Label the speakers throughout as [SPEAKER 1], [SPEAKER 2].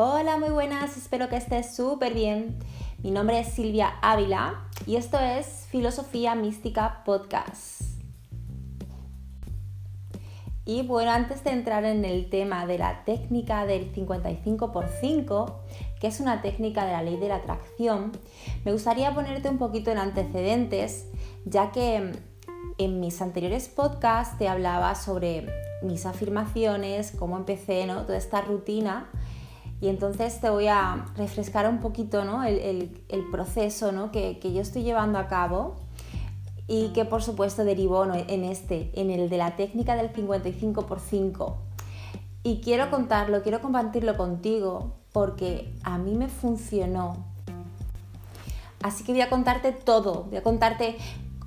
[SPEAKER 1] Hola, muy buenas, espero que estés súper bien. Mi nombre es Silvia Ávila y esto es Filosofía Mística Podcast. Y bueno, antes de entrar en el tema de la técnica del 55 por 5, que es una técnica de la ley de la atracción, me gustaría ponerte un poquito en antecedentes, ya que en mis anteriores podcasts te hablaba sobre mis afirmaciones, cómo empecé, ¿no? Toda esta rutina y entonces te voy a refrescar un poquito ¿no? el, proceso ¿no? que, yo estoy llevando a cabo y que por supuesto derivó en este, en el de la técnica del 55 por 5. Y quiero contarlo, quiero compartirlo contigo porque a mí me funcionó. Así que voy a contarte todo, voy a contarte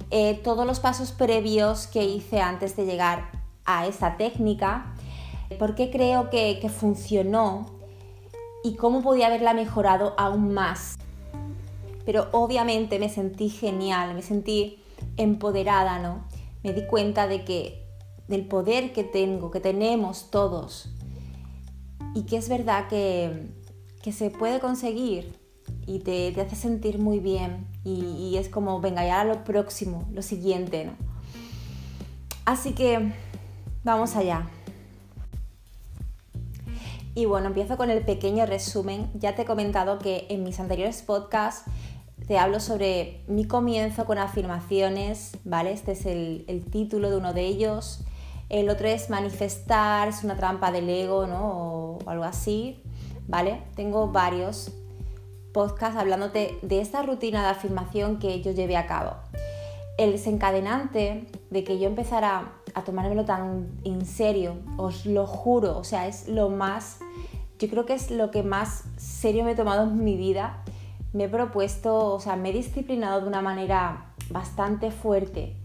[SPEAKER 1] eh, todos los pasos previos que hice antes de llegar a esta técnica, por qué creo que funcionó y cómo podía haberla mejorado aún más. Pero obviamente me sentí genial, me sentí empoderada, ¿no? Me di cuenta de que del poder que tengo, que tenemos todos y que es verdad que, que se puede conseguir y te, te hace sentir muy bien y, es como, venga, ya lo próximo, lo siguiente, ¿no? Así que vamos allá. Y bueno, empiezo con el pequeño resumen. Ya te he comentado que en mis anteriores podcasts te hablo sobre mi comienzo con afirmaciones, ¿vale? Este es el, título de uno de ellos. El otro es manifestar, es una trampa del ego, ¿no? O algo así, ¿vale? Tengo varios podcasts hablándote de esta rutina de afirmación que yo llevé a cabo. El desencadenante de que yo empezara a tomármelo tan en serio, os lo juro, o sea, es lo más, yo creo que es lo que más serio me he tomado en mi vida. Me he propuesto, o sea, me he disciplinado de una manera bastante fuerte,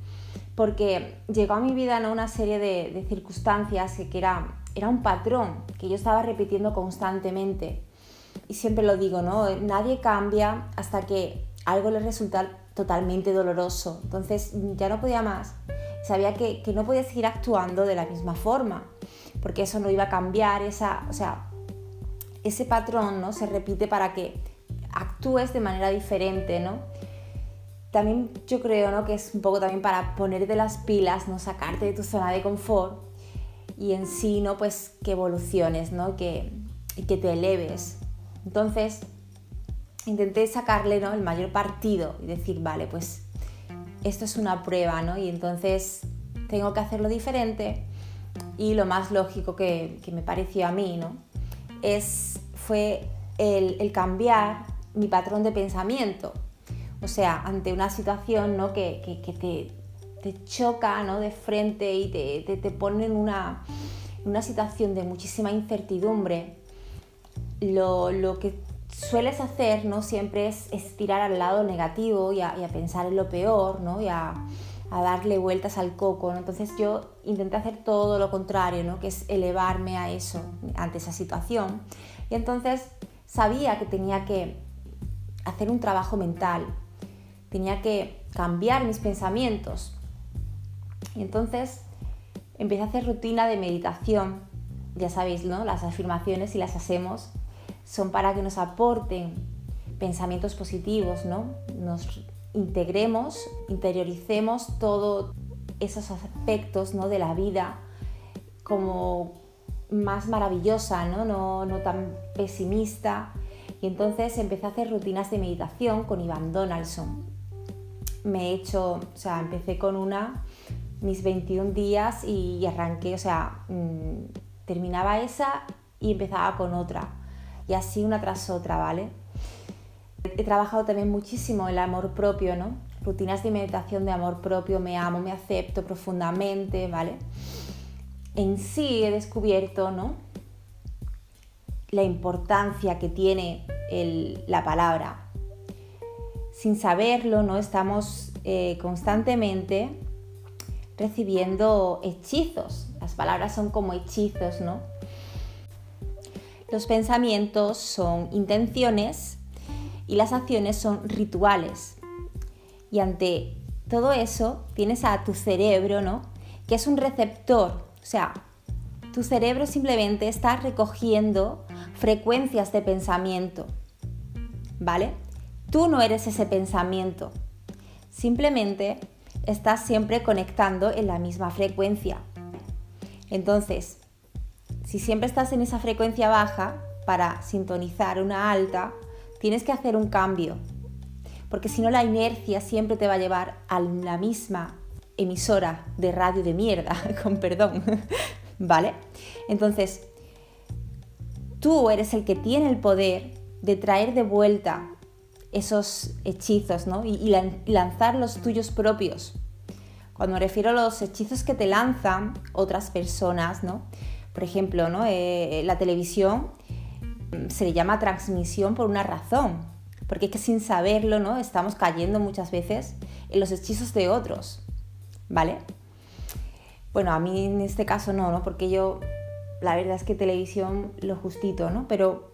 [SPEAKER 1] porque llegó a mi vida ¿no? una serie de, circunstancias que, que era, era un patrón que yo estaba repitiendo constantemente. Y siempre lo digo, ¿no? Nadie cambia hasta que algo le resulta totalmente doloroso. Entonces ya no podía más sabía que, no podía seguir actuando de la misma forma, porque eso no iba a cambiar, esa, o sea, ese patrón ¿no? se repite para que actúes de manera diferente, ¿no? También yo creo ¿no? que es un poco también para ponerte las pilas, ¿no? sacarte de tu zona de confort y en sí ¿no? pues que evoluciones, ¿no? que, que te eleves. Entonces intenté sacarle ¿no? el mayor partido y decir, vale, pues esto es una prueba, ¿no? Y entonces tengo que hacerlo diferente y lo más lógico que, me pareció a mí, ¿no? Es, fue el, cambiar mi patrón de pensamiento. O sea, ante una situación ¿no? que, te, choca ¿no? de frente y te, te, pone en una, una, situación de muchísima incertidumbre, lo, lo que sueles hacer ¿no? siempre es, estirar al lado negativo y a, pensar en lo peor ¿no? y a, darle vueltas al coco. Entonces yo intenté hacer todo lo contrario, ¿no? que es elevarme a eso, ante esa situación. Y entonces sabía que tenía que hacer un trabajo mental, tenía que cambiar mis pensamientos. Y entonces empecé a hacer rutina de meditación. Ya sabéis, ¿no? Las afirmaciones si las hacemos son para que nos aporten pensamientos positivos, ¿no? Nos integremos, interioricemos todos esos aspectos ¿no? de la vida como más maravillosa, ¿no? No, no tan pesimista. Y entonces empecé a hacer rutinas de meditación con Iván Donaldson. Me he hecho, o sea, empecé con una, mis 21 días y arranqué, o sea, mm, terminaba esa y empezaba con otra y así una tras otra, ¿vale? He trabajado también muchísimo el amor propio, ¿no? Rutinas de meditación de amor propio, me amo, me acepto profundamente, ¿vale? En sí he descubierto, ¿no? La importancia que tiene la palabra. Sin saberlo, ¿no? Estamos eh, constantemente recibiendo hechizos. Las palabras son como hechizos, ¿no? Los pensamientos son intenciones y las acciones son rituales. Y ante todo eso tienes a tu cerebro, ¿no? Que es un receptor. O sea, Tu cerebro simplemente está recogiendo frecuencias de pensamiento, ¿vale? Tú no eres ese pensamiento, simplemente estás siempre conectando en la misma frecuencia. Entonces, si siempre estás en esa frecuencia baja, para sintonizar una alta, tienes que hacer un cambio, porque si no la inercia siempre te va a llevar a la misma emisora de radio de mierda, con perdón, ¿vale? Entonces, tú eres el que tiene el poder de traer de vuelta esos hechizos, ¿no? Y, lanzar los tuyos propios. Cuando me refiero a los hechizos que te lanzan otras personas, ¿no? Por ejemplo, ¿no? Eh, la televisión mm, se le llama transmisión por una razón, porque es que sin saberlo, ¿no? Estamos cayendo muchas veces en los hechizos de otros, ¿vale? Bueno, a mí en este caso no, ¿no? Porque yo, la verdad es que televisión lo justito, ¿no? Pero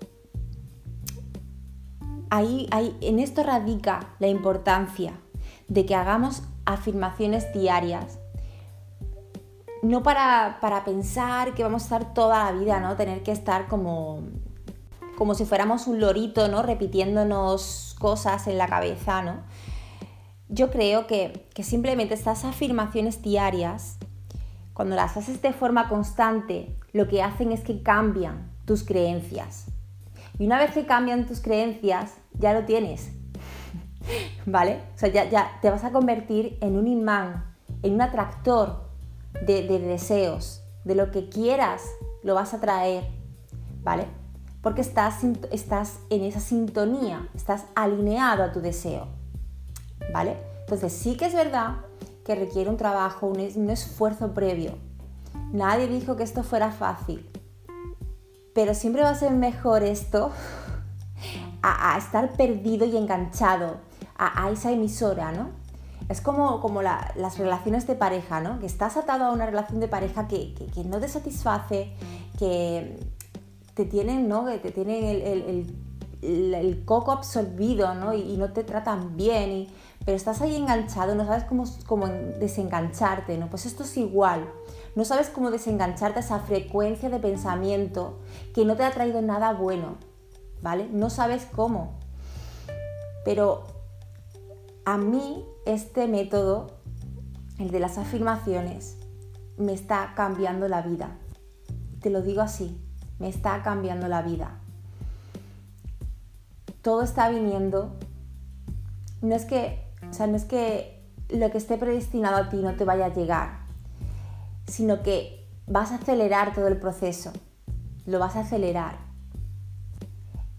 [SPEAKER 1] ahí, ahí, en esto radica la importancia de que hagamos afirmaciones diarias. No para, para pensar que vamos a estar toda la vida, ¿no? Tener que estar como, como si fuéramos un lorito, ¿no? Repitiéndonos cosas en la cabeza, ¿no? Yo creo que, que simplemente estas afirmaciones diarias, cuando las haces de forma constante, lo que hacen es que cambian tus creencias. Y una vez que cambian tus creencias, ya lo tienes. ¿Vale? O sea, ya, te vas a convertir en un imán, en un atractor de, deseos, de lo que quieras, lo vas a traer. ¿Vale? Porque estás, estás en esa sintonía, estás alineado a tu deseo. ¿Vale? Entonces sí que es verdad que requiere un trabajo, un esfuerzo previo. Nadie dijo que esto fuera fácil. Pero siempre va a ser mejor esto a, estar perdido y enganchado a, esa emisora, ¿no? Es como, como las relaciones de pareja, ¿no? Que estás atado a una relación de pareja que, no te satisface, que te tienen, ¿no? Que te tienen el, coco absorbido, ¿no? Y, no te tratan bien, pero estás ahí enganchado, no sabes cómo, cómo desengancharte, ¿no? Pues esto es igual. No sabes cómo desengancharte a esa frecuencia de pensamiento que no te ha traído nada bueno. ¿vale? No sabes cómo. Pero a mí este método, el de las afirmaciones, me está cambiando la vida. Te lo digo así, me está cambiando la vida. Todo está viniendo. No es que, o sea, no es que lo que esté predestinado a ti no te vaya a llegar, sino que vas a acelerar todo el proceso. Lo vas a acelerar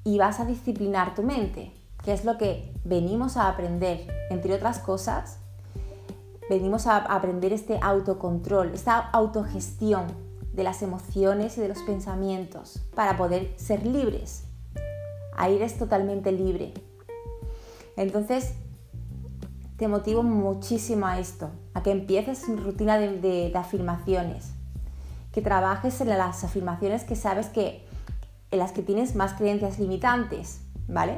[SPEAKER 1] y vas a disciplinar tu mente, que es lo que venimos a aprender, entre otras cosas, venimos a aprender este autocontrol, esta autogestión de las emociones y de los pensamientos para poder ser libres. Ahí eres totalmente libre. Entonces, te motivo muchísimo a esto, a que empieces una rutina de, de afirmaciones, que trabajes en las afirmaciones que sabes que en las que tienes más creencias limitantes, ¿vale?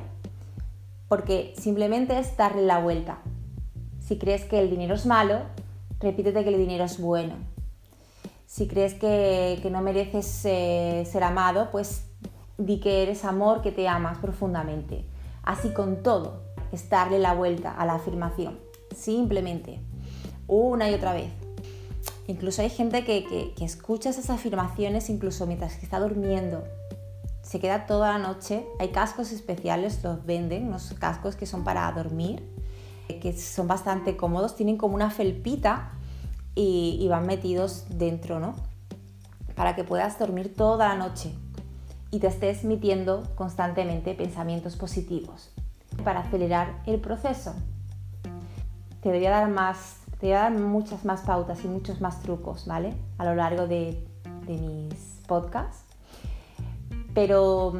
[SPEAKER 1] Porque simplemente es darle la vuelta. Si crees que el dinero es malo, repítete que el dinero es bueno. Si crees que, no mereces eh, ser amado, pues di que eres amor, que te amas profundamente. Así con todo, es darle la vuelta a la afirmación. Simplemente, una y otra vez. Incluso hay gente que, que escucha esas afirmaciones incluso mientras está durmiendo se queda toda la noche. Hay cascos especiales, los venden, unos cascos que son para dormir, que son bastante cómodos, tienen como una felpita y, van metidos dentro, ¿no? Para que puedas dormir toda la noche y te estés emitiendo constantemente pensamientos positivos para acelerar el proceso. Te voy a dar más, te voy a dar muchas más pautas y muchos más trucos, ¿vale? A lo largo de, de mis podcasts pero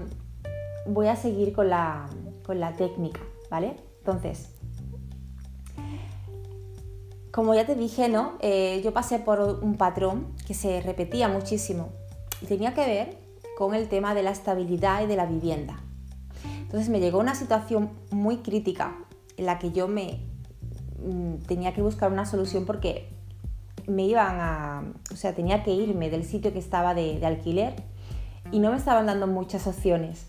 [SPEAKER 1] voy a seguir con la, técnica, ¿vale? Entonces, como ya te dije, ¿no? Eh, yo pasé por un patrón que se repetía muchísimo y tenía que ver con el tema de la estabilidad y de la vivienda. Entonces me llegó una situación muy crítica en la que yo me mm, tenía que buscar una solución porque me iban a, o sea, tenía que irme del sitio que estaba de, alquiler y no me estaban dando muchas opciones,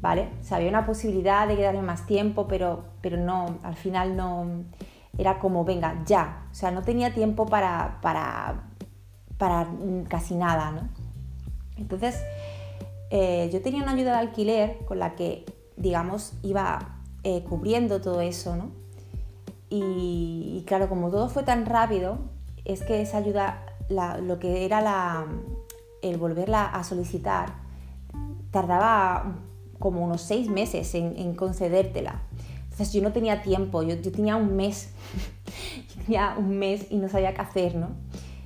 [SPEAKER 1] ¿vale? O sea, había una posibilidad de quedarme más tiempo, pero, pero no, al final no, era como, venga, ya, o sea, no tenía tiempo para, para, para casi nada, ¿no? Entonces, eh, yo tenía una ayuda de alquiler con la que, digamos, iba eh, cubriendo todo eso, ¿no? Y, claro, como todo fue tan rápido, es que esa ayuda, lo que era la, el volverla a solicitar, tardaba como unos seis meses en, concedértela. Entonces yo no tenía tiempo, yo, yo tenía un mes, yo tenía un mes y no sabía qué hacer, ¿no?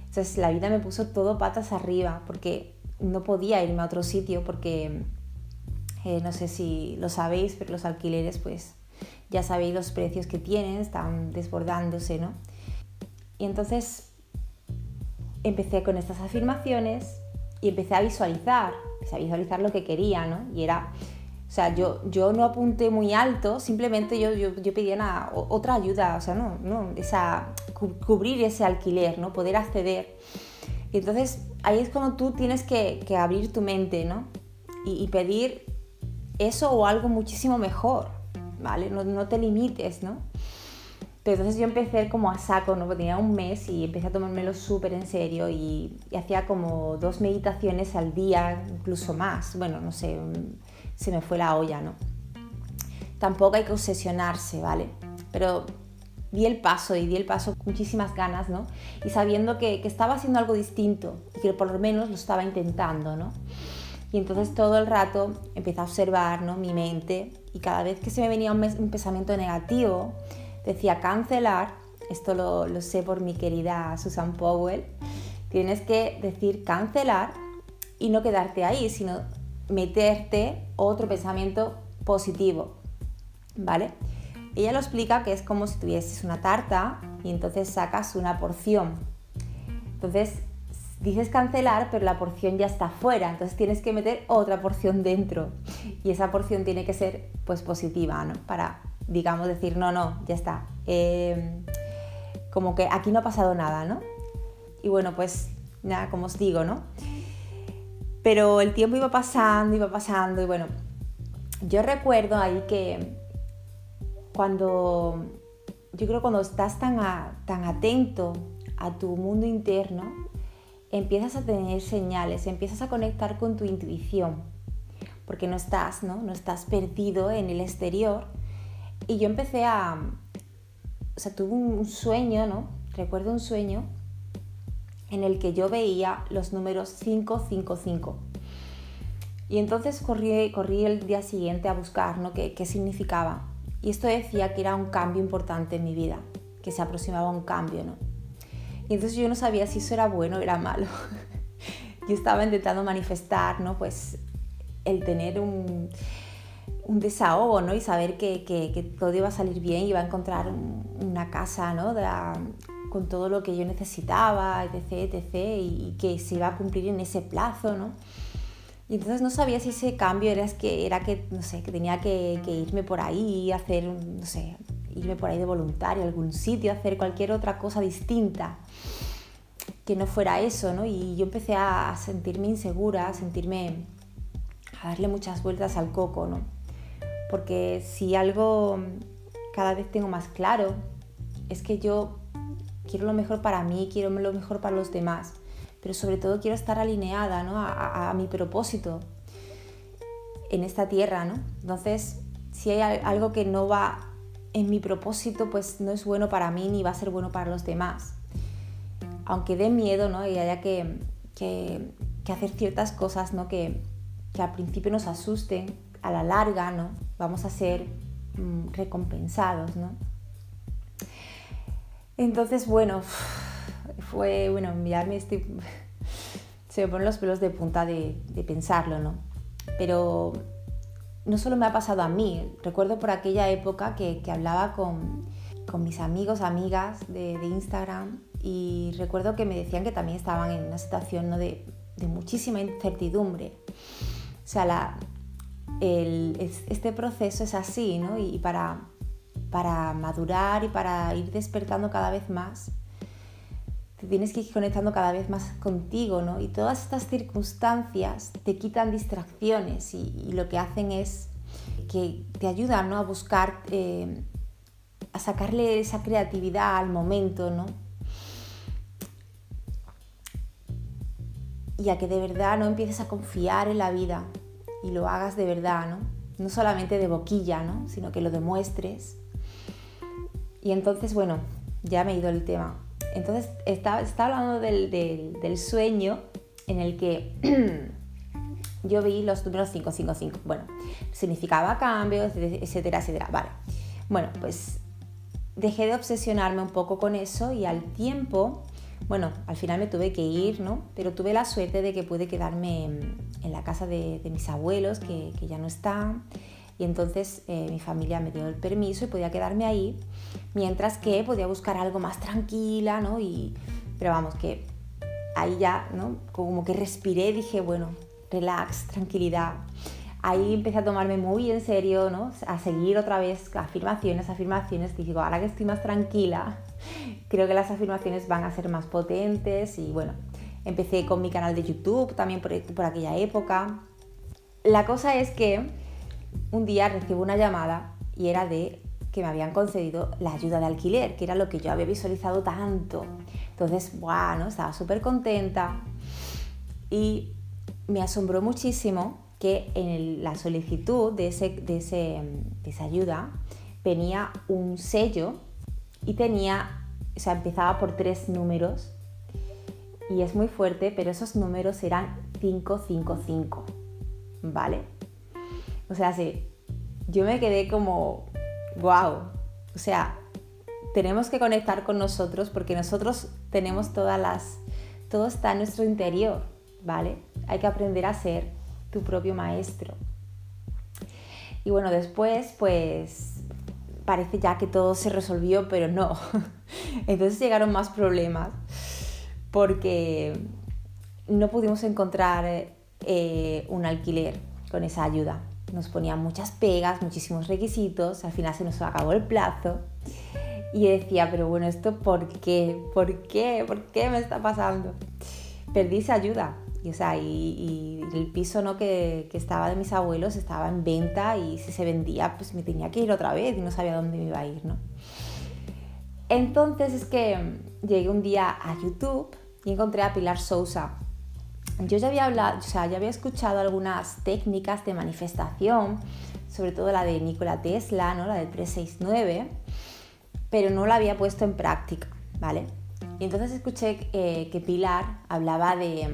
[SPEAKER 1] Entonces la vida me puso todo patas arriba porque no podía irme a otro sitio porque eh, no sé si lo sabéis, pero los alquileres pues ya sabéis los precios que tienen, están desbordándose, ¿no? Y entonces empecé con estas afirmaciones y empecé a visualizar, a visualizar lo que quería, ¿no? Y era, o sea, yo, yo no apunté muy alto, simplemente yo, yo, yo pedía otra ayuda, o sea, no, no, esa, cubrir ese alquiler, ¿no? Poder acceder. Y entonces ahí es como tú tienes que, abrir tu mente, ¿no? Y, y pedir eso o algo muchísimo mejor, ¿vale? No, te limites, ¿no? Entonces yo empecé como a saco, ¿no? Tenía un mes y empecé a tomármelo súper en serio y, hacía como dos meditaciones al día, incluso más. Bueno, no sé, se me fue la olla, ¿no? Tampoco hay que obsesionarse, ¿vale? Pero di el paso y di el paso con muchísimas ganas, ¿no? Y sabiendo que estaba haciendo algo distinto y que por lo menos lo estaba intentando, ¿no? Y entonces todo el rato empecé a observar ¿no? mi mente y cada vez que se me venía un, pensamiento negativo, decía cancelar, esto lo, lo sé por mi querida Susan Powell, tienes que decir cancelar y no quedarte ahí, sino meterte otro pensamiento positivo, ¿vale? Ella lo explica que es como si tuvieses una tarta y entonces sacas una porción. Entonces dices cancelar, pero la porción ya está fuera, entonces tienes que meter otra porción dentro. Y esa porción tiene que ser pues positiva, ¿no? Para, digamos, decir, no, no, ya está. Em, como que aquí no ha pasado nada, ¿no? Y bueno, pues nada, como os digo, ¿no? Pero el tiempo iba pasando, iba pasando, y bueno, yo recuerdo ahí que cuando, yo creo cuando estás tan, tan atento a tu mundo interno, empiezas a tener señales, empiezas a conectar con tu intuición, porque no estás, ¿no? No estás perdido en el exterior. Y yo empecé a, o sea, tuve un sueño, ¿no? Recuerdo un sueño en el que yo veía los números 555. Y entonces corrí, corrí el día siguiente a buscar, ¿no? ¿Qué, qué significaba? Y esto decía que era un cambio importante en mi vida, que se aproximaba un cambio, ¿no? Y entonces yo no sabía si eso era bueno o era malo. yo estaba intentando manifestar, ¿no? Pues el tener un, un desahogo, ¿no? Y saber que, todo iba a salir bien, iba a encontrar una casa, ¿no? con todo lo que yo necesitaba, etc, etc, y, que se iba a cumplir en ese plazo, ¿no? Y entonces no sabía si ese cambio era que, era que no sé, que tenía que, que irme por ahí, hacer, no sé, irme por ahí de voluntario a algún sitio, hacer cualquier otra cosa distinta que no fuera eso, ¿no? Y yo empecé a sentirme insegura, a sentirme, a darle muchas vueltas al coco, ¿no? Porque si algo cada vez tengo más claro, es que yo quiero lo mejor para mí, quiero lo mejor para los demás, pero sobre todo quiero estar alineada ¿no? a, mi propósito en esta tierra, ¿no? Entonces, si hay algo que no va en mi propósito pues no es bueno para mí ni va a ser bueno para los demás. Aunque dé miedo, ¿no? Y haya que, que, hacer ciertas cosas, ¿no? Que, que, al principio nos asusten, a la larga, ¿no? Vamos a ser mm, recompensados, ¿no? Entonces, bueno, fue, bueno, ya me estoy... Se me ponen los pelos de punta de, de pensarlo, ¿no? Pero no solo me ha pasado a mí, recuerdo por aquella época que, hablaba con, mis amigos, amigas de, Instagram y recuerdo que me decían que también estaban en una situación de, muchísima incertidumbre. O sea, este proceso es así, ¿no? Y para, para madurar y para ir despertando cada vez más, te tienes que ir conectando cada vez más contigo, ¿no? Y todas estas circunstancias te quitan distracciones y, lo que hacen es que te ayudan, ¿no? A buscar, eh, a sacarle esa creatividad al momento, ¿no? Y a que de verdad no empieces a confiar en la vida y lo hagas de verdad, ¿no? No solamente de boquilla, ¿no? Sino que lo demuestres. Y entonces, bueno, ya me he ido el tema. Entonces, estaba, hablando del, sueño en el que yo vi los números 555. Bueno, significaba cambios, etcétera, etcétera. Vale. Bueno, pues dejé de obsesionarme un poco con eso y al tiempo, bueno, al final me tuve que ir, ¿no? Pero tuve la suerte de que pude quedarme en, la casa de, mis abuelos, que, ya no están y entonces eh, mi familia me dio el permiso y podía quedarme ahí, mientras que podía buscar algo más tranquila, ¿no? Y, pero vamos, que ahí ya, ¿no? Como que respiré, dije, bueno, relax, tranquilidad. Ahí empecé a tomarme muy en serio, ¿no? A seguir otra vez afirmaciones, afirmaciones. Digo, ahora que estoy más tranquila, creo que las afirmaciones van a ser más potentes y bueno, empecé con mi canal de YouTube también por, aquella época. La cosa es que un día recibo una llamada y era de que me habían concedido la ayuda de alquiler, que era lo que yo había visualizado tanto. Entonces, bueno, estaba súper contenta y me asombró muchísimo que en la solicitud de, ese, de, esa ayuda venía un sello y tenía, o sea, empezaba por tres números y es muy fuerte, pero esos números eran 555, ¿vale? O sea, sí, yo me quedé como, wow. O sea, tenemos que conectar con nosotros porque nosotros tenemos todas las, todo está en nuestro interior, ¿vale? Hay que aprender a ser tu propio maestro. Y bueno, después, pues parece ya que todo se resolvió, pero no. Entonces llegaron más problemas porque no pudimos encontrar eh, un alquiler con esa ayuda nos ponían muchas pegas, muchísimos requisitos, al final se nos acabó el plazo y decía, pero bueno, ¿esto por qué? ¿Por qué? ¿Por qué me está pasando? Perdí esa ayuda. Y, o sea, y, el piso ¿no? que, que, estaba de mis abuelos estaba en venta y si se vendía, pues me tenía que ir otra vez y no sabía dónde me iba a ir, ¿no? Entonces es que llegué un día a YouTube y encontré a Pilar Sousa, yo ya había hablado, o sea, ya había escuchado algunas técnicas de manifestación, sobre todo la de Nikola Tesla, ¿no? la del 369, pero no la había puesto en práctica, ¿vale? Y entonces escuché eh, que Pilar hablaba de,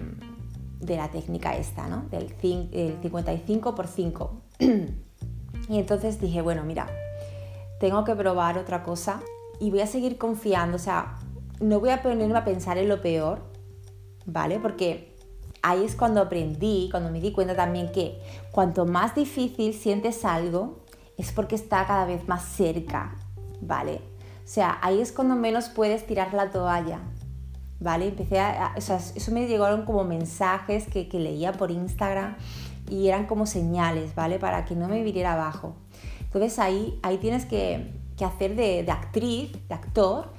[SPEAKER 1] la técnica esta, ¿no? Del 55 por 5. y entonces dije, bueno, mira, tengo que probar otra cosa y voy a seguir confiando, o sea, no voy a ponerme a pensar en lo peor, ¿vale? Porque ahí es cuando aprendí, cuando me di cuenta también que cuanto más difícil sientes algo, es porque está cada vez más cerca, ¿vale? O sea, ahí es cuando menos puedes tirar la toalla, ¿vale? Empecé a, o sea, eso me llegaron como mensajes que, que, leía por Instagram y eran como señales, ¿vale? Para que no me viniera abajo. Entonces ahí, ahí tienes que, que hacer de, de actriz, de actor,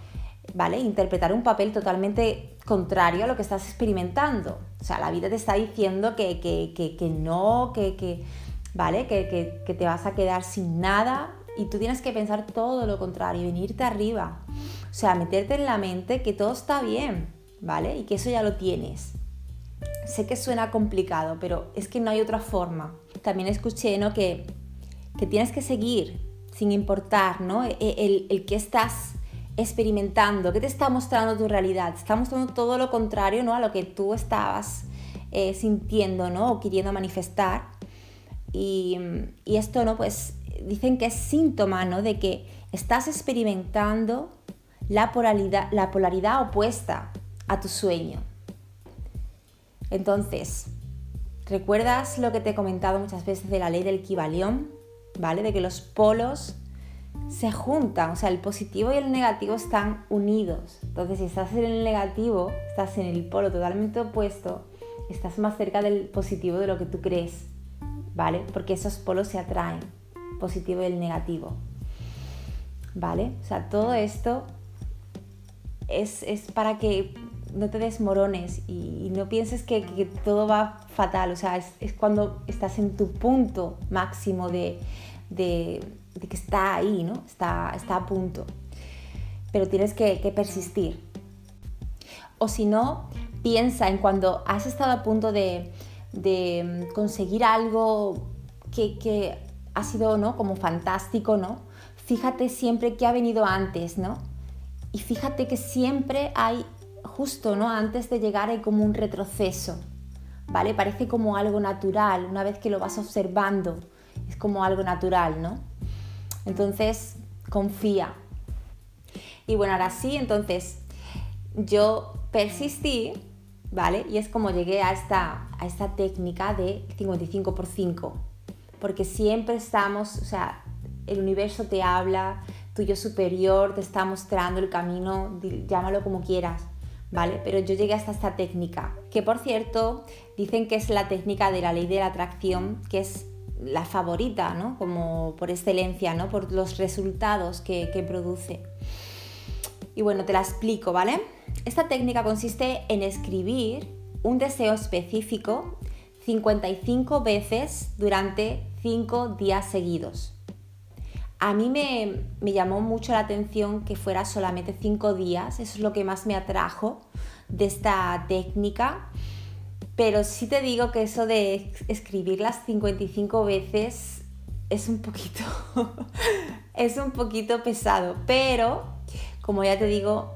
[SPEAKER 1] ¿vale? Interpretar un papel totalmente contrario a lo que estás experimentando. O sea, la vida te está diciendo que, que, no, que, ¿vale? Que, te vas a quedar sin nada y tú tienes que pensar todo lo contrario, venirte arriba. O sea, meterte en la mente que todo está bien, ¿vale? Y que eso ya lo tienes. Sé que suena complicado, pero es que no hay otra forma. También escuché, ¿no? Que, tienes que seguir sin importar, ¿no? E, el, el que estás experimentando? ¿Qué te está mostrando tu realidad? Te está mostrando todo lo contrario ¿no? a lo que tú estabas eh, sintiendo ¿no? o queriendo manifestar. Y, esto, ¿no? Pues dicen que es síntoma ¿no? de que estás experimentando la polaridad, la polaridad opuesta a tu sueño. Entonces, ¿recuerdas lo que te he comentado muchas veces de la ley del Kibalión? ¿Vale? De que los polos se juntan, o sea, el positivo y el negativo están unidos. Entonces, si estás en el negativo, estás en el polo totalmente opuesto, estás más cerca del positivo de lo que tú crees, ¿vale? Porque esos polos se atraen, positivo y el negativo, ¿vale? O sea, todo esto es, para que no te desmorones y, no pienses que, todo va fatal. O sea, es, cuando estás en tu punto máximo de, que está ahí, ¿no? Está, está a punto. Pero tienes que, persistir. O si no, piensa en cuando has estado a punto de, conseguir algo que, ha sido ¿no? como fantástico, ¿no? Fíjate siempre qué ha venido antes, ¿no? Y fíjate que siempre hay justo, ¿no? Antes de llegar hay como un retroceso, ¿vale? Parece como algo natural, una vez que lo vas observando, es como algo natural, ¿no? Entonces, confía. Y bueno, ahora sí, entonces yo persistí, ¿vale? Y es como llegué a esta, a esta técnica de 55 por 5, porque siempre estamos, o sea, el universo te habla, tu yo superior te está mostrando el camino, llámalo como quieras, ¿vale? Pero yo llegué hasta esta técnica, que por cierto dicen que es la técnica de la ley de la atracción, que es la favorita, ¿no? Como por excelencia, ¿no? Por los resultados que, que produce. Y bueno, te la explico, ¿vale? Esta técnica consiste en escribir un deseo específico 55 veces durante 5 días seguidos. A mí me, llamó mucho la atención que fuera solamente cinco días, eso es lo que más me atrajo de esta técnica. Pero sí te digo que eso de escribirlas 55 veces es un poquito, es un poquito pesado. Pero, como ya te digo,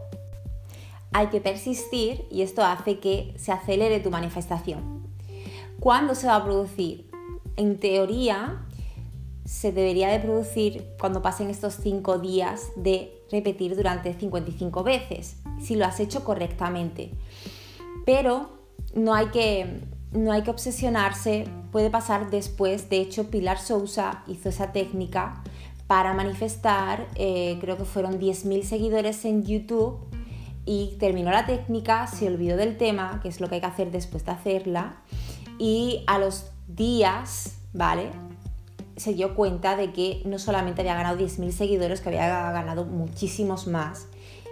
[SPEAKER 1] hay que persistir y esto hace que se acelere tu manifestación. ¿Cuándo se va a producir? En teoría, se debería de producir cuando pasen estos 5 días de repetir durante 55 veces, si lo has hecho correctamente. Pero no hay que, no hay que obsesionarse, puede pasar después. De hecho, Pilar Sousa hizo esa técnica para manifestar, eh, creo que fueron 10.000 seguidores en YouTube y terminó la técnica, se olvidó del tema, que es lo que hay que hacer después de hacerla, y a los días, ¿vale? se dio cuenta de que no solamente había ganado 10.000 seguidores, que había ganado muchísimos más.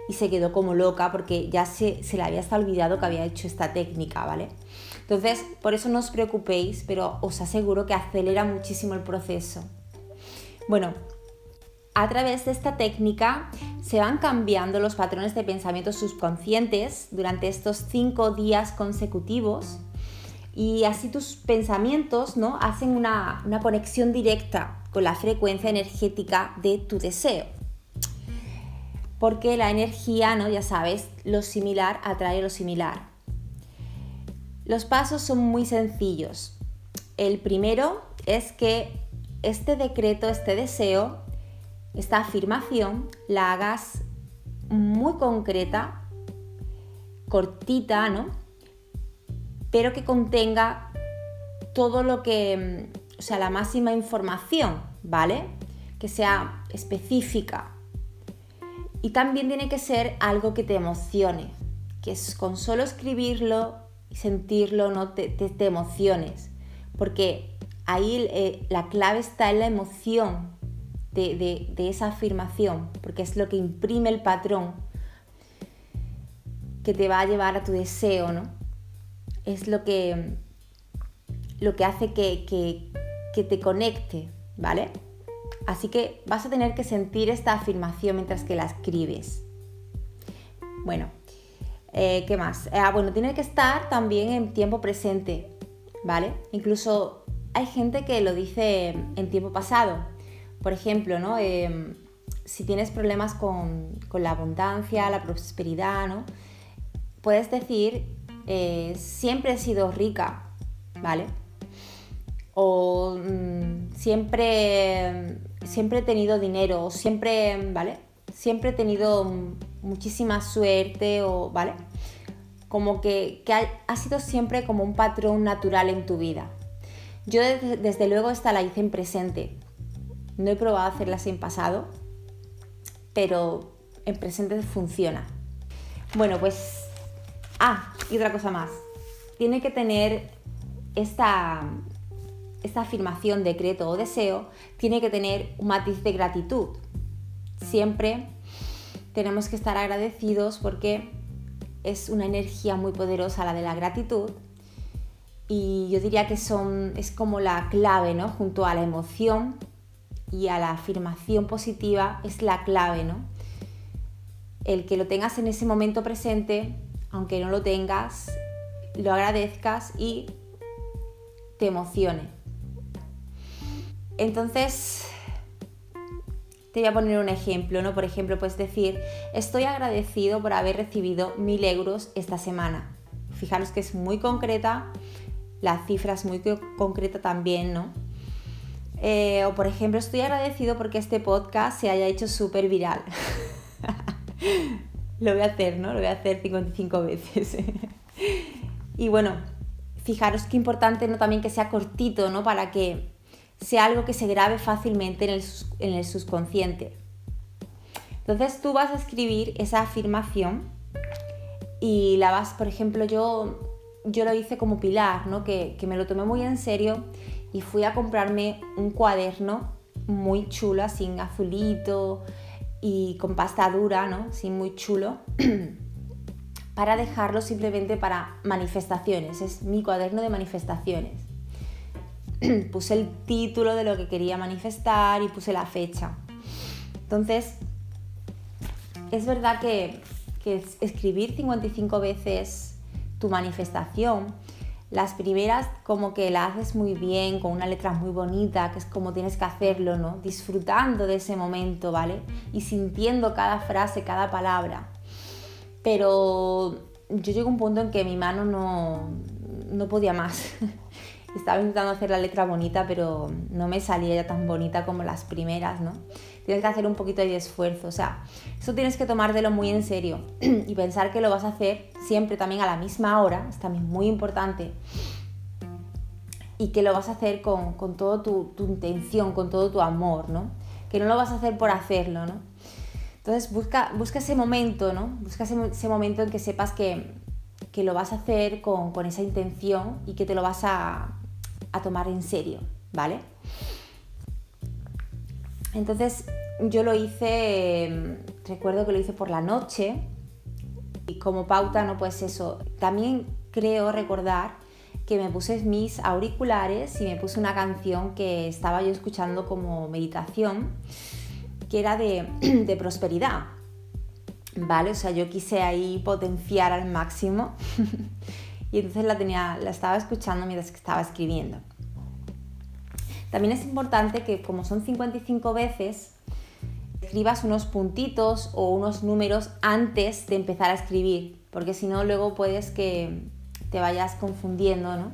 [SPEAKER 1] Y se quedó como loca porque ya se, se le había hasta olvidado que había hecho esta técnica, ¿vale? Entonces, por eso no os preocupéis, pero os aseguro que acelera muchísimo el proceso. Bueno, a través de esta técnica se van cambiando los patrones de pensamiento subconscientes durante estos cinco días consecutivos y así tus pensamientos ¿no? hacen una, conexión directa con la frecuencia energética de tu deseo. Porque la energía, ¿no? ya sabes, lo similar atrae lo similar. Los pasos son muy sencillos. El primero es que este decreto, este deseo, esta afirmación, la hagas muy concreta, cortita, ¿no? Pero que contenga todo lo que, mm, o sea, la máxima información, ¿vale? Que sea específica. Y también tiene que ser algo que te emocione, que es con solo escribirlo y sentirlo no te, te, emociones, porque ahí eh, la clave está en la emoción de, de esa afirmación, porque es lo que imprime el patrón que te va a llevar a tu deseo, ¿no? Es lo que, lo que hace que, te conecte, ¿vale? Así que vas a tener que sentir esta afirmación mientras que la escribes. Bueno, eh, ¿qué más? Ah, bueno, tiene que estar también en tiempo presente, ¿vale? Incluso hay gente que lo dice en tiempo pasado. Por ejemplo, ¿no? Em, si tienes problemas con, con, la abundancia, la prosperidad, ¿no? Puedes decir eh, siempre he sido rica, ¿vale? O mm, siempre, siempre he tenido dinero, o siempre, ¿vale? Siempre he tenido muchísima suerte, o, ¿vale? Como que, ha, sido siempre como un patrón natural en tu vida. Yo desde, luego esta la hice en presente. No he probado a hacerla en pasado, pero en presente funciona. Bueno, pues Ah, y otra cosa más. Tiene que tener esta, esta afirmación, decreto o deseo, tiene que tener un matiz de gratitud. Siempre tenemos que estar agradecidos porque es una energía muy poderosa la de la gratitud y yo diría que son, es como la clave, ¿no? Junto a la emoción y a la afirmación positiva es la clave, ¿no? El que lo tengas en ese momento presente, aunque no lo tengas, lo agradezcas y te emocione. Entonces, te voy a poner un ejemplo, ¿no? Por ejemplo, puedes decir, estoy agradecido por haber recibido mil euros esta semana. Fijaros que es muy concreta, la cifra es muy concreta también, ¿no? Eh, o por ejemplo, estoy agradecido porque este podcast se haya hecho súper viral. lo voy a hacer, ¿no? Lo voy a hacer 55 veces. y bueno, fijaros qué importante, ¿no? También que sea cortito, ¿no? Para que sea algo que se grabe fácilmente en el, subconsciente. Entonces tú vas a escribir esa afirmación y la vas, por ejemplo, yo, yo lo hice como pilar, ¿no? que, me lo tomé muy en serio y fui a comprarme un cuaderno muy chulo, sin azulito y con pasta dura, ¿no? Sin muy chulo, para dejarlo simplemente para manifestaciones. Es mi cuaderno de manifestaciones. puse el título de lo que quería manifestar y puse la fecha. Entonces, es verdad que, escribir 55 veces tu manifestación, las primeras como que la haces muy bien, con una letra muy bonita, que es como tienes que hacerlo, ¿no? Disfrutando de ese momento, ¿vale? Y sintiendo cada frase, cada palabra. Pero yo llego a un punto en que mi mano no, no podía más. Estaba intentando hacer la letra bonita, pero no me salía ya tan bonita como las primeras, ¿no? Tienes que hacer un poquito de esfuerzo, o sea, eso tienes que tomártelo muy en serio y pensar que lo vas a hacer siempre también a la misma hora, es también muy importante, y que lo vas a hacer con, con toda tu, tu, intención, con todo tu amor, ¿no? Que no lo vas a hacer por hacerlo, ¿no? Entonces busca, busca ese momento, ¿no? Busca ese, ese momento en que sepas que, que lo vas a hacer con, con, esa intención y que te lo vas a, a tomar en serio, ¿vale? Entonces yo lo hice, em, recuerdo que lo hice por la noche y como pauta, no pues eso. También creo recordar que me puse mis auriculares y me puse una canción que estaba yo escuchando como meditación, que era de, prosperidad. ¿Vale? O sea, yo quise ahí potenciar al máximo y entonces la, tenía, la estaba escuchando mientras que estaba escribiendo. También es importante que como son 55 veces, escribas unos puntitos o unos números antes de empezar a escribir, porque si no luego puedes que te vayas confundiendo, ¿no?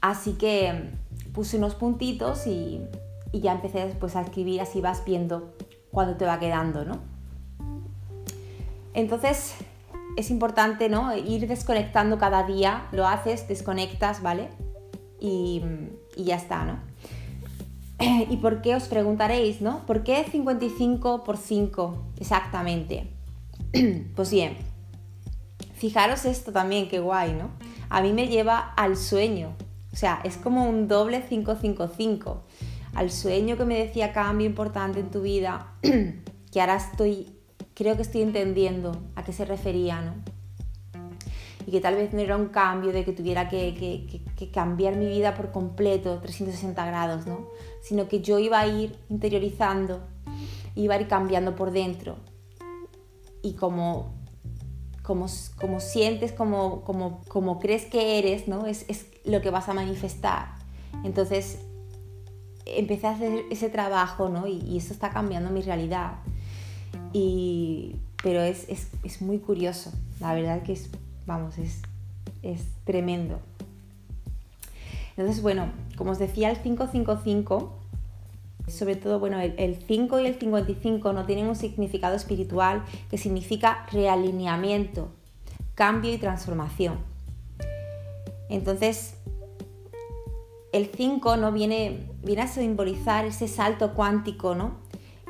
[SPEAKER 1] Así que puse unos puntitos y, y ya empecé después a escribir, así vas viendo cuándo te va quedando, ¿no? Entonces, es importante ¿no? ir desconectando cada día, lo haces, desconectas, ¿vale? Y, ya está, ¿no? ¿Y por qué os preguntaréis, ¿no? ¿Por qué 55 por 5 exactamente? Pues bien, fijaros esto también, qué guay, ¿no? A mí me lleva al sueño, o sea, es como un doble 555, al sueño que me decía cambio importante en tu vida, que ahora estoy creo que estoy entendiendo a qué se refería, ¿no? Y que tal vez no era un cambio de que tuviera que, cambiar mi vida por completo, 360 grados, ¿no? Sino que yo iba a ir interiorizando, iba a ir cambiando por dentro. Y como, como, como sientes, como, como, como crees que eres, ¿no? Es, es lo que vas a manifestar. Entonces empecé a hacer ese trabajo, ¿no? Y, y eso está cambiando mi realidad pero es, muy curioso, la verdad que es, vamos, es, tremendo. Entonces, bueno, como os decía, el 555, sobre todo, bueno, el, el 5 y el 55 no tienen un significado espiritual que significa realineamiento, cambio y transformación. Entonces, el 5 ¿no? viene, viene a simbolizar ese salto cuántico, ¿no?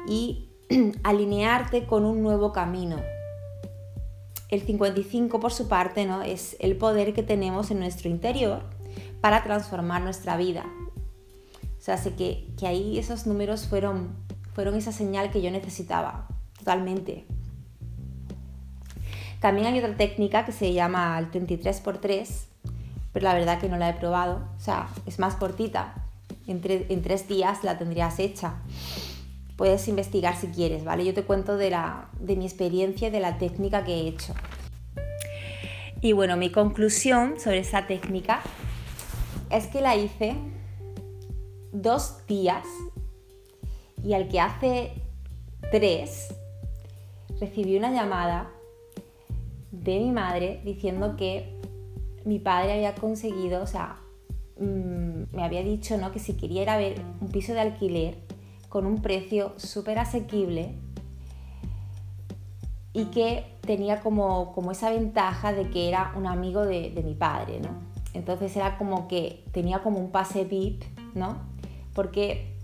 [SPEAKER 1] Y alinearte con un nuevo camino. El 55 por su parte ¿no? es el poder que tenemos en nuestro interior para transformar nuestra vida. O sea, sé que, que ahí esos números fueron, fueron esa señal que yo necesitaba, totalmente. También hay otra técnica que se llama el 33x3, pero la verdad que no la he probado. O sea, es más cortita. En, en tres días la tendrías hecha. Puedes investigar si quieres, ¿vale? Yo te cuento de, la, de mi experiencia y de la técnica que he hecho. Y bueno, mi conclusión sobre esa técnica es que la hice dos días y al que hace tres recibí una llamada de mi madre diciendo que mi padre había conseguido, o sea, mm, me había dicho ¿no? que si quería ir a ver un piso de alquiler con un precio súper asequible y que tenía como, como esa ventaja de que era un amigo de, mi padre, ¿no? Entonces era como que tenía como un pase VIP, ¿no? Porque,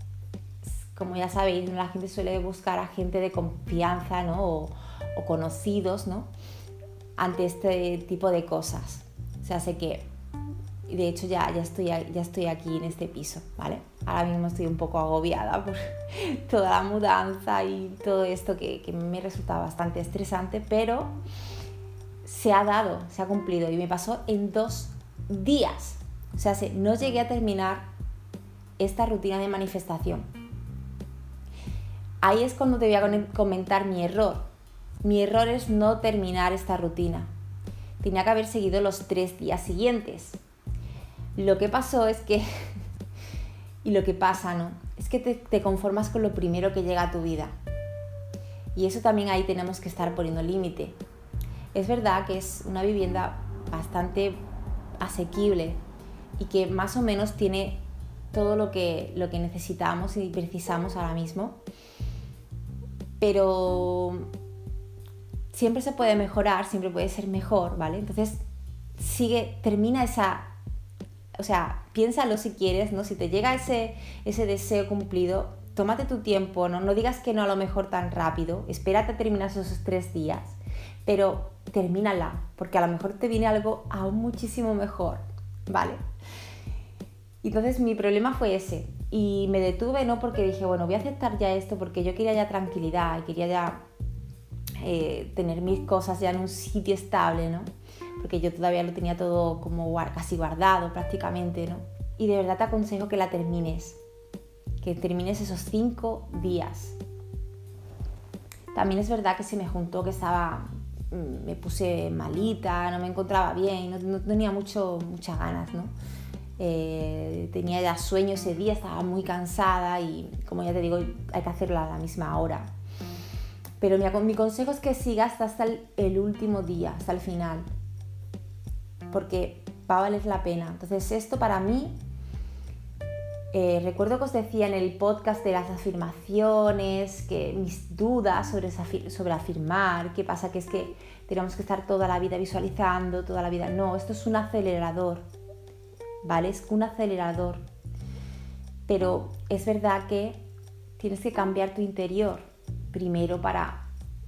[SPEAKER 1] como ya sabéis, la gente suele buscar a gente de confianza, ¿no? O, o conocidos, ¿no? Ante este tipo de cosas. O sea, sé que de hecho ya, ya, estoy, ya estoy aquí en este piso, ¿vale? Ahora mismo estoy un poco agobiada por toda la mudanza y todo esto que, que me resulta bastante estresante, pero se ha dado, se ha cumplido y me pasó en dos días. O sea, no llegué a terminar esta rutina de manifestación. Ahí es cuando te voy a comentar mi error. Mi error es no terminar esta rutina. Tenía que haber seguido los tres días siguientes. Lo que pasó es que, y lo que pasa, ¿no? Es que te, conformas con lo primero que llega a tu vida. Y eso también ahí tenemos que estar poniendo límite. Es verdad que es una vivienda bastante asequible y que más o menos tiene todo lo que, lo que necesitamos y precisamos ahora mismo. Pero siempre se puede mejorar, siempre puede ser mejor, ¿vale? Entonces, sigue, termina esa o sea, piénsalo si quieres, ¿no? Si te llega ese, ese deseo cumplido, tómate tu tiempo, ¿no? No digas que no a lo mejor tan rápido, espérate a terminar esos tres días, pero termínala, porque a lo mejor te viene algo aún muchísimo mejor, ¿vale? Entonces mi problema fue ese, y me detuve, ¿no? Porque dije, bueno, voy a aceptar ya esto porque yo quería ya tranquilidad quería ya eh, tener mis cosas ya en un sitio estable, ¿no? Porque yo todavía lo tenía todo como casi guardado prácticamente, ¿no? Y de verdad te aconsejo que la termines, que termines esos cinco días. También es verdad que se me juntó que estaba, mm, me puse malita, no me encontraba bien, no, tenía mucho, muchas ganas, ¿no? Eh, tenía ya sueño ese día, estaba muy cansada y como ya te digo, hay que hacerlo a la misma hora. Pero mi, mi consejo es que sigas hasta el último día, hasta el final porque va a valer la pena. Entonces esto para mí, eh, recuerdo que os decía en el podcast de las afirmaciones, que mis dudas sobre, sobre afirmar, qué pasa que es que tenemos que estar toda la vida visualizando, toda la vida. No, esto es un acelerador, ¿vale? Es un acelerador. Pero es verdad que tienes que cambiar tu interior primero para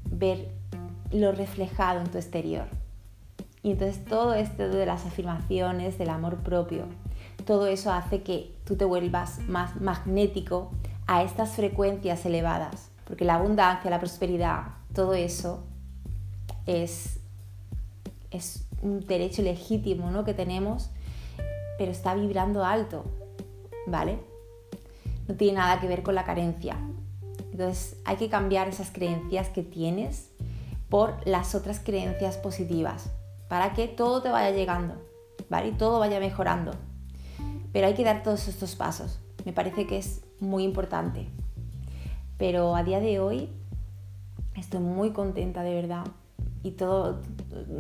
[SPEAKER 1] ver lo reflejado en tu exterior. Y entonces todo esto de las afirmaciones, del amor propio, todo eso hace que tú te vuelvas más magnético a estas frecuencias elevadas. Porque la abundancia, la prosperidad, todo eso es, es un derecho legítimo ¿no? que tenemos, pero está vibrando alto, ¿vale? No tiene nada que ver con la carencia. Entonces hay que cambiar esas creencias que tienes por las otras creencias positivas para que todo te vaya llegando, ¿vale? Y todo vaya mejorando. Pero hay que dar todos estos pasos. Me parece que es muy importante. Pero a día de hoy estoy muy contenta de verdad. Y todo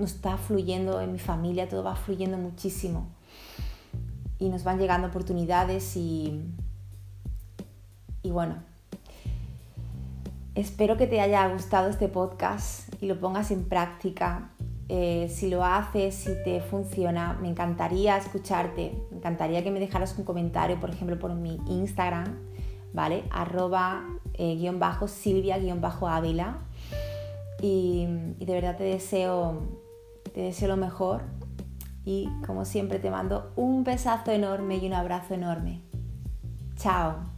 [SPEAKER 1] está fluyendo en mi familia, todo va fluyendo muchísimo. Y nos van llegando oportunidades y, y bueno, espero que te haya gustado este podcast y lo pongas en práctica eh, si lo haces, si te funciona, me encantaría escucharte, me encantaría que me dejaras un comentario, por ejemplo, por mi Instagram, ¿vale? Arroba eh, guion bajo Silvia guion bajo y de verdad te deseo, te deseo lo mejor y como siempre te mando un besazo enorme y un abrazo enorme. Chao.